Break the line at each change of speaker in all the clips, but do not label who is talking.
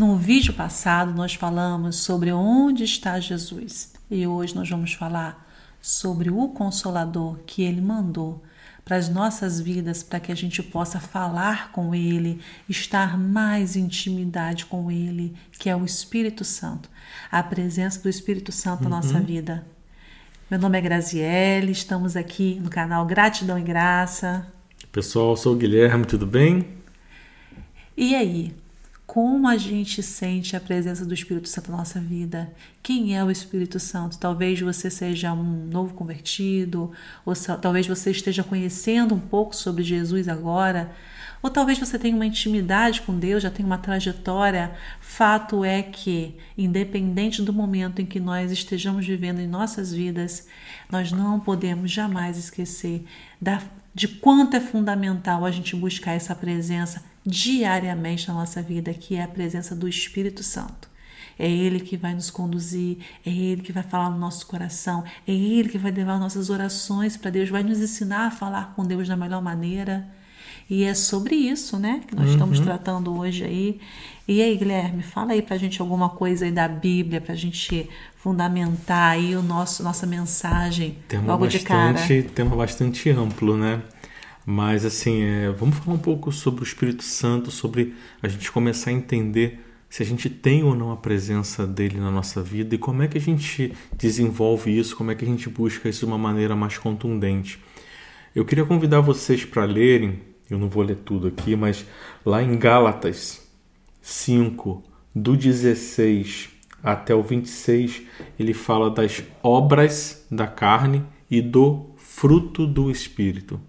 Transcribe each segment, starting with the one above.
No vídeo passado, nós falamos sobre onde está Jesus e hoje nós vamos falar sobre o Consolador que ele mandou para as nossas vidas, para que a gente possa falar com Ele, estar mais em intimidade com Ele, que é o Espírito Santo, a presença do Espírito Santo uhum. na nossa vida. Meu nome é Graziele, estamos aqui no canal Gratidão e Graça.
Pessoal, eu sou o Guilherme, tudo bem?
E aí, como a gente sente a presença do Espírito Santo na nossa vida. Quem é o Espírito Santo? Talvez você seja um novo convertido, ou talvez você esteja conhecendo um pouco sobre Jesus agora, ou talvez você tenha uma intimidade com Deus, já tenha uma trajetória. Fato é que, independente do momento em que nós estejamos vivendo em nossas vidas, nós não podemos jamais esquecer da, de quanto é fundamental a gente buscar essa presença diariamente na nossa vida, que é a presença do Espírito Santo. É Ele que vai nos conduzir, é Ele que vai falar no nosso coração, é Ele que vai levar nossas orações para Deus, vai nos ensinar a falar com Deus da melhor maneira. E é sobre isso, né, que nós uhum. estamos tratando hoje aí. E aí, Guilherme, fala aí para a gente alguma coisa aí da Bíblia, para a gente fundamentar aí o nosso nossa mensagem
tema logo bastante, de cara. Tema bastante amplo, né? Mas assim, é, vamos falar um pouco sobre o Espírito Santo, sobre a gente começar a entender se a gente tem ou não a presença dele na nossa vida e como é que a gente desenvolve isso, como é que a gente busca isso de uma maneira mais contundente. Eu queria convidar vocês para lerem, eu não vou ler tudo aqui, mas lá em Gálatas 5, do 16 até o 26, ele fala das obras da carne e do fruto do Espírito.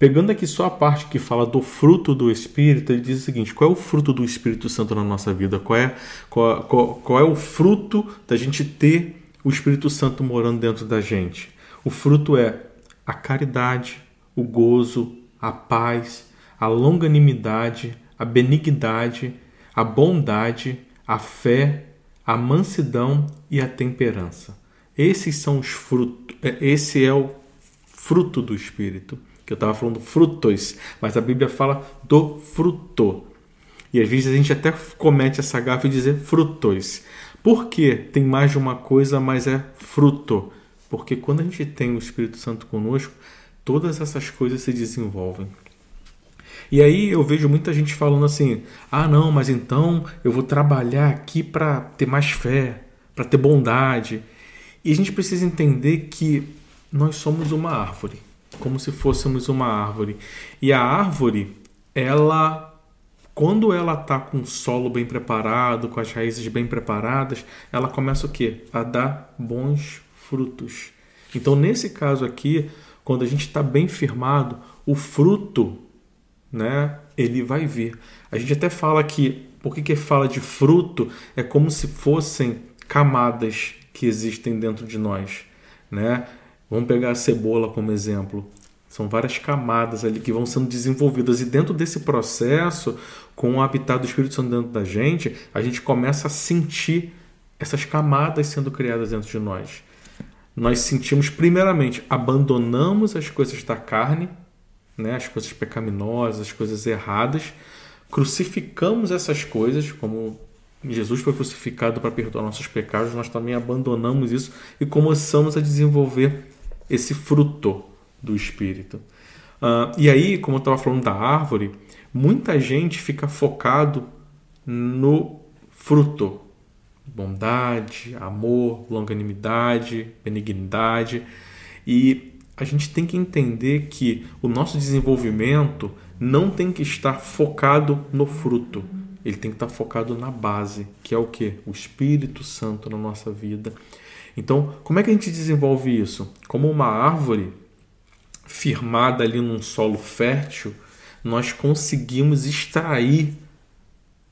Pegando aqui só a parte que fala do fruto do Espírito, ele diz o seguinte: qual é o fruto do Espírito Santo na nossa vida? Qual é, qual, qual, qual é o fruto da gente ter o Espírito Santo morando dentro da gente? O fruto é a caridade, o gozo, a paz, a longanimidade, a benignidade, a bondade, a fé, a mansidão e a temperança. Esses são os frutos, é, esse é o fruto do Espírito que eu estava falando frutos, mas a Bíblia fala do fruto. E às vezes a gente até comete essa gafe de dizer frutos. Por que tem mais de uma coisa, mas é fruto? Porque quando a gente tem o Espírito Santo conosco, todas essas coisas se desenvolvem. E aí eu vejo muita gente falando assim: ah, não, mas então eu vou trabalhar aqui para ter mais fé, para ter bondade. E a gente precisa entender que nós somos uma árvore como se fôssemos uma árvore. E a árvore, ela, quando ela está com o solo bem preparado, com as raízes bem preparadas, ela começa o quê? A dar bons frutos. Então, nesse caso aqui, quando a gente está bem firmado, o fruto, né, ele vai vir. A gente até fala que, por que, fala de fruto? É como se fossem camadas que existem dentro de nós, né? Vamos pegar a cebola como exemplo. São várias camadas ali que vão sendo desenvolvidas, e dentro desse processo, com o habitat do Espírito Santo dentro da gente, a gente começa a sentir essas camadas sendo criadas dentro de nós. Nós sentimos, primeiramente, abandonamos as coisas da carne, né, as coisas pecaminosas, as coisas erradas, crucificamos essas coisas, como Jesus foi crucificado para perdoar nossos pecados, nós também abandonamos isso e começamos a desenvolver esse fruto do Espírito. Uh, e aí, como eu estava falando da árvore, muita gente fica focado no fruto. Bondade, amor, longanimidade, benignidade. E a gente tem que entender que o nosso desenvolvimento não tem que estar focado no fruto. Ele tem que estar focado na base, que é o que? O Espírito Santo na nossa vida. Então, como é que a gente desenvolve isso? Como uma árvore firmada ali num solo fértil, nós conseguimos extrair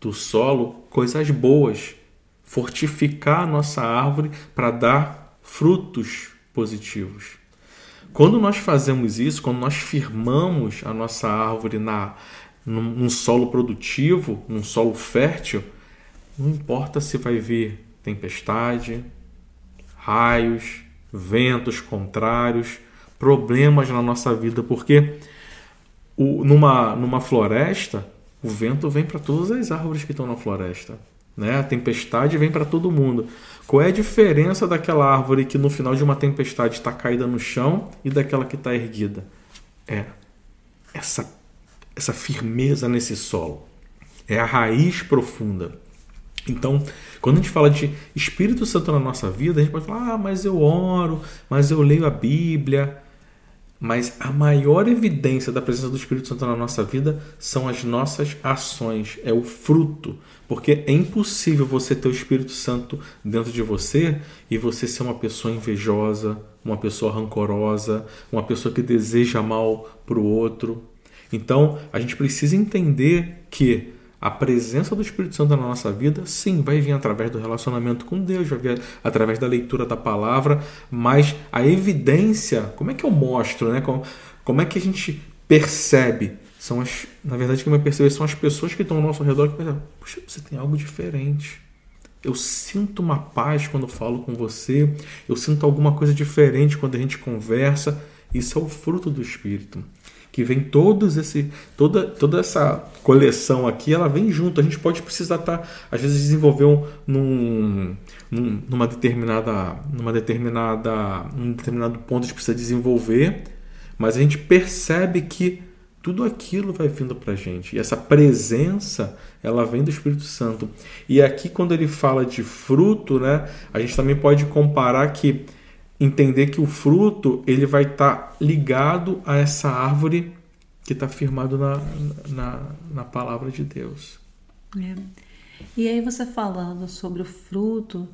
do solo coisas boas, fortificar a nossa árvore para dar frutos positivos. Quando nós fazemos isso, quando nós firmamos a nossa árvore na, num, num solo produtivo, num solo fértil, não importa se vai vir tempestade, raios, ventos contrários, problemas na nossa vida, porque o, numa, numa floresta O vento vem para todas as árvores que estão na floresta. Né? A tempestade vem para todo mundo. Qual é a diferença daquela árvore que no final de uma tempestade está caída no chão e daquela que está erguida? É essa, essa firmeza nesse solo. É a raiz profunda. Então, quando a gente fala de Espírito Santo na nossa vida, a gente pode falar, ah, mas eu oro, mas eu leio a Bíblia. Mas a maior evidência da presença do Espírito Santo na nossa vida são as nossas ações, é o fruto. Porque é impossível você ter o Espírito Santo dentro de você e você ser uma pessoa invejosa, uma pessoa rancorosa, uma pessoa que deseja mal para o outro. Então, a gente precisa entender que a presença do Espírito Santo na nossa vida, sim, vai vir através do relacionamento com Deus, vai vir através da leitura da palavra, mas a evidência, como é que eu mostro, né? Como, como é que a gente percebe? São as, na verdade, quem vai perceber são as pessoas que estão ao nosso redor que percebem, puxa, você tem algo diferente. Eu sinto uma paz quando falo com você, eu sinto alguma coisa diferente quando a gente conversa. Isso é o fruto do Espírito que vem todos esse toda toda essa coleção aqui ela vem junto. A gente pode precisar estar tá, às vezes desenvolver um, num, num, numa determinada numa determinada um determinado ponto a gente precisa desenvolver mas a gente percebe que tudo aquilo vai vindo para gente. E essa presença ela vem do Espírito Santo. E aqui quando ele fala de fruto né a gente também pode comparar que entender que o fruto ele vai estar tá ligado a essa árvore que está firmado na, na, na, palavra de Deus.
É. E aí você falando sobre o fruto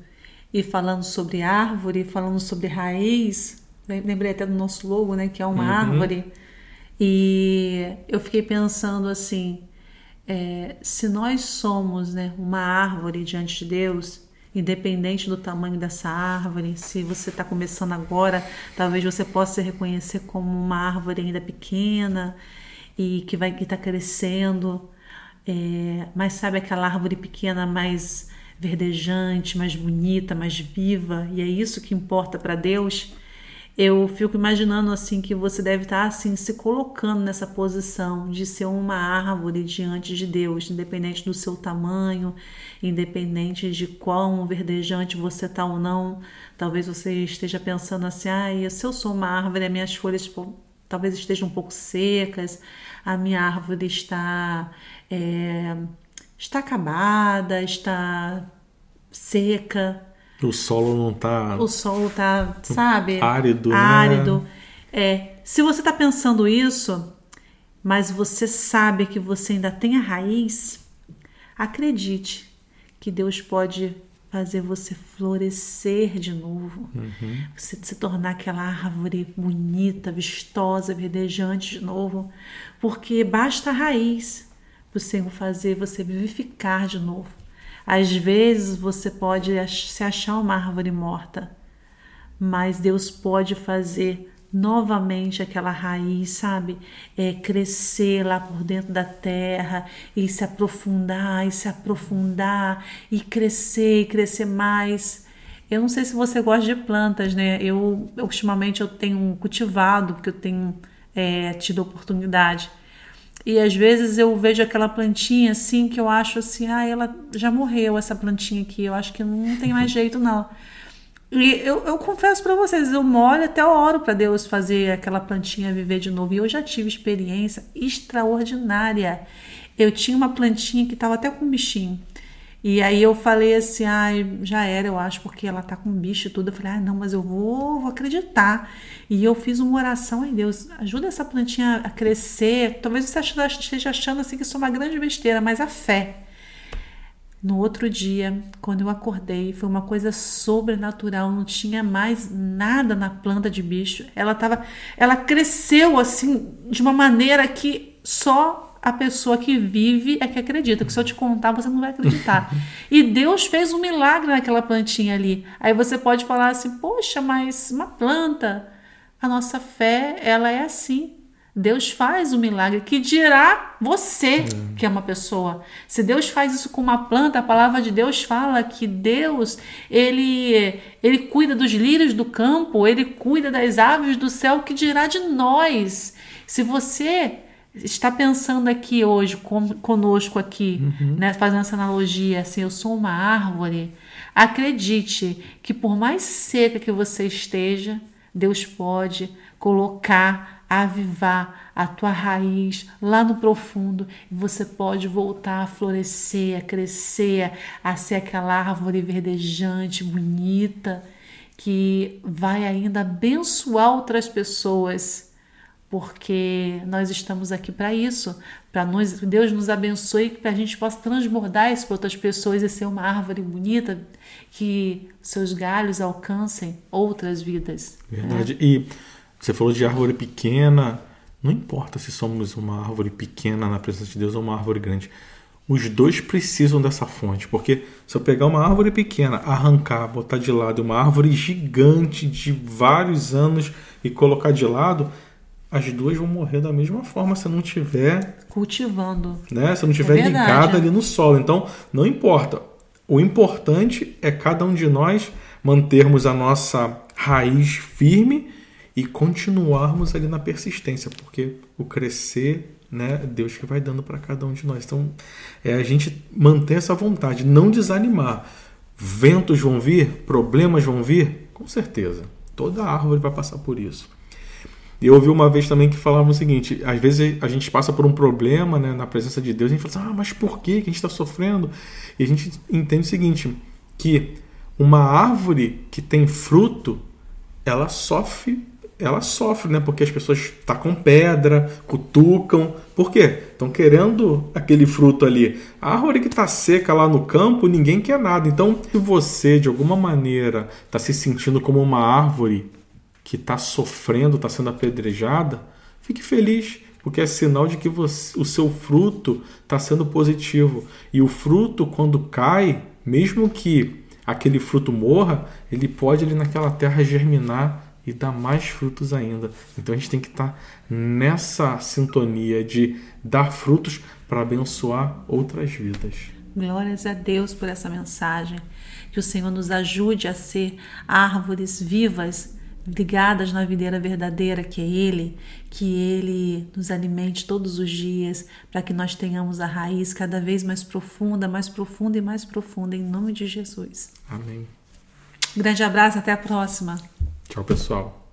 e falando sobre árvore, falando sobre raiz, lembrei até do nosso logo, né, que é uma uhum. árvore. E eu fiquei pensando assim, é, se nós somos né, uma árvore diante de Deus, independente do tamanho dessa árvore. Se você está começando agora, talvez você possa se reconhecer como uma árvore ainda pequena e que vai estar tá crescendo. É, mas sabe aquela árvore pequena mais verdejante, mais bonita, mais viva, e é isso que importa para Deus eu fico imaginando assim que você deve estar assim se colocando nessa posição de ser uma árvore diante de Deus, independente do seu tamanho, independente de quão verdejante você está ou não. Talvez você esteja pensando assim: ah, se eu sou uma árvore, as minhas folhas tipo, talvez estejam um pouco secas, a minha árvore está é, está acabada, está seca.
O solo não tá.
O solo tá, sabe?
Árido. Né?
Árido. Né? É. Se você tá pensando isso, mas você sabe que você ainda tem a raiz, acredite que Deus pode fazer você florescer de novo, uhum. você se tornar aquela árvore bonita, vistosa, verdejante de novo, porque basta a raiz para o Senhor fazer você vivificar de novo. Às vezes você pode se achar uma árvore morta, mas Deus pode fazer novamente aquela raiz, sabe? É, crescer lá por dentro da terra e se aprofundar, e se aprofundar, e crescer, e crescer mais. Eu não sei se você gosta de plantas, né? Eu, ultimamente eu tenho cultivado, porque eu tenho é, tido oportunidade. E às vezes eu vejo aquela plantinha assim que eu acho assim, ah, ela já morreu essa plantinha aqui, eu acho que não tem mais jeito não. E eu, eu confesso para vocês, eu moro até oro para Deus fazer aquela plantinha viver de novo. E eu já tive experiência extraordinária. Eu tinha uma plantinha que estava até com um bichinho. E aí eu falei assim, ah, já era, eu acho, porque ela tá com bicho e tudo. Eu falei, ah, não, mas eu vou, vou acreditar. E eu fiz uma oração, ai Deus, ajuda essa plantinha a crescer. Talvez você esteja achando assim que isso é uma grande besteira, mas a fé. No outro dia, quando eu acordei, foi uma coisa sobrenatural, não tinha mais nada na planta de bicho. Ela tava, ela cresceu assim de uma maneira que só a pessoa que vive é que acredita. Que se eu te contar, você não vai acreditar. e Deus fez um milagre naquela plantinha ali. Aí você pode falar assim: poxa, mas uma planta. A nossa fé, ela é assim. Deus faz o um milagre que dirá você é. que é uma pessoa. Se Deus faz isso com uma planta, a palavra de Deus fala que Deus, ele ele cuida dos lírios do campo, ele cuida das aves do céu, que dirá de nós. Se você está pensando aqui hoje com, conosco aqui, uhum. né, fazendo essa analogia, assim, eu sou uma árvore, acredite que por mais seca que você esteja, Deus pode colocar, avivar a tua raiz lá no profundo e você pode voltar a florescer, a crescer, a ser aquela árvore verdejante, bonita, que vai ainda abençoar outras pessoas porque nós estamos aqui para isso, para Deus nos abençoe para a gente possa transbordar isso para outras pessoas e ser uma árvore bonita que seus galhos alcancem outras vidas.
Né? Verdade. Né? E você falou de árvore pequena, não importa se somos uma árvore pequena na presença de Deus ou uma árvore grande. Os dois precisam dessa fonte, porque se eu pegar uma árvore pequena, arrancar, botar de lado uma árvore gigante de vários anos e colocar de lado, as duas vão morrer da mesma forma se não tiver
cultivando,
né? Se não tiver é ligada ali no solo. Então, não importa. O importante é cada um de nós mantermos a nossa raiz firme e continuarmos ali na persistência, porque o crescer, né, é Deus que vai dando para cada um de nós. Então, é a gente manter essa vontade, não desanimar. Ventos vão vir, problemas vão vir, com certeza. Toda árvore vai passar por isso. E eu ouvi uma vez também que falavam o seguinte: às vezes a gente passa por um problema né, na presença de Deus e a gente fala assim, ah, mas por que a gente está sofrendo? E a gente entende o seguinte: que uma árvore que tem fruto, ela sofre, ela sofre, né? Porque as pessoas tacam pedra, cutucam. Por quê? Estão querendo aquele fruto ali. A árvore que está seca lá no campo, ninguém quer nada. Então, se você de alguma maneira está se sentindo como uma árvore que está sofrendo, está sendo apedrejada, fique feliz, porque é sinal de que você, o seu fruto está sendo positivo. E o fruto, quando cai, mesmo que aquele fruto morra, ele pode ali naquela terra germinar e dar mais frutos ainda. Então a gente tem que estar tá nessa sintonia de dar frutos para abençoar outras vidas.
Glórias a Deus por essa mensagem. Que o Senhor nos ajude a ser árvores vivas ligadas na videira verdadeira que é Ele, que Ele nos alimente todos os dias, para que nós tenhamos a raiz cada vez mais profunda, mais profunda e mais profunda, em nome de Jesus.
Amém.
Grande abraço, até a próxima.
Tchau, pessoal.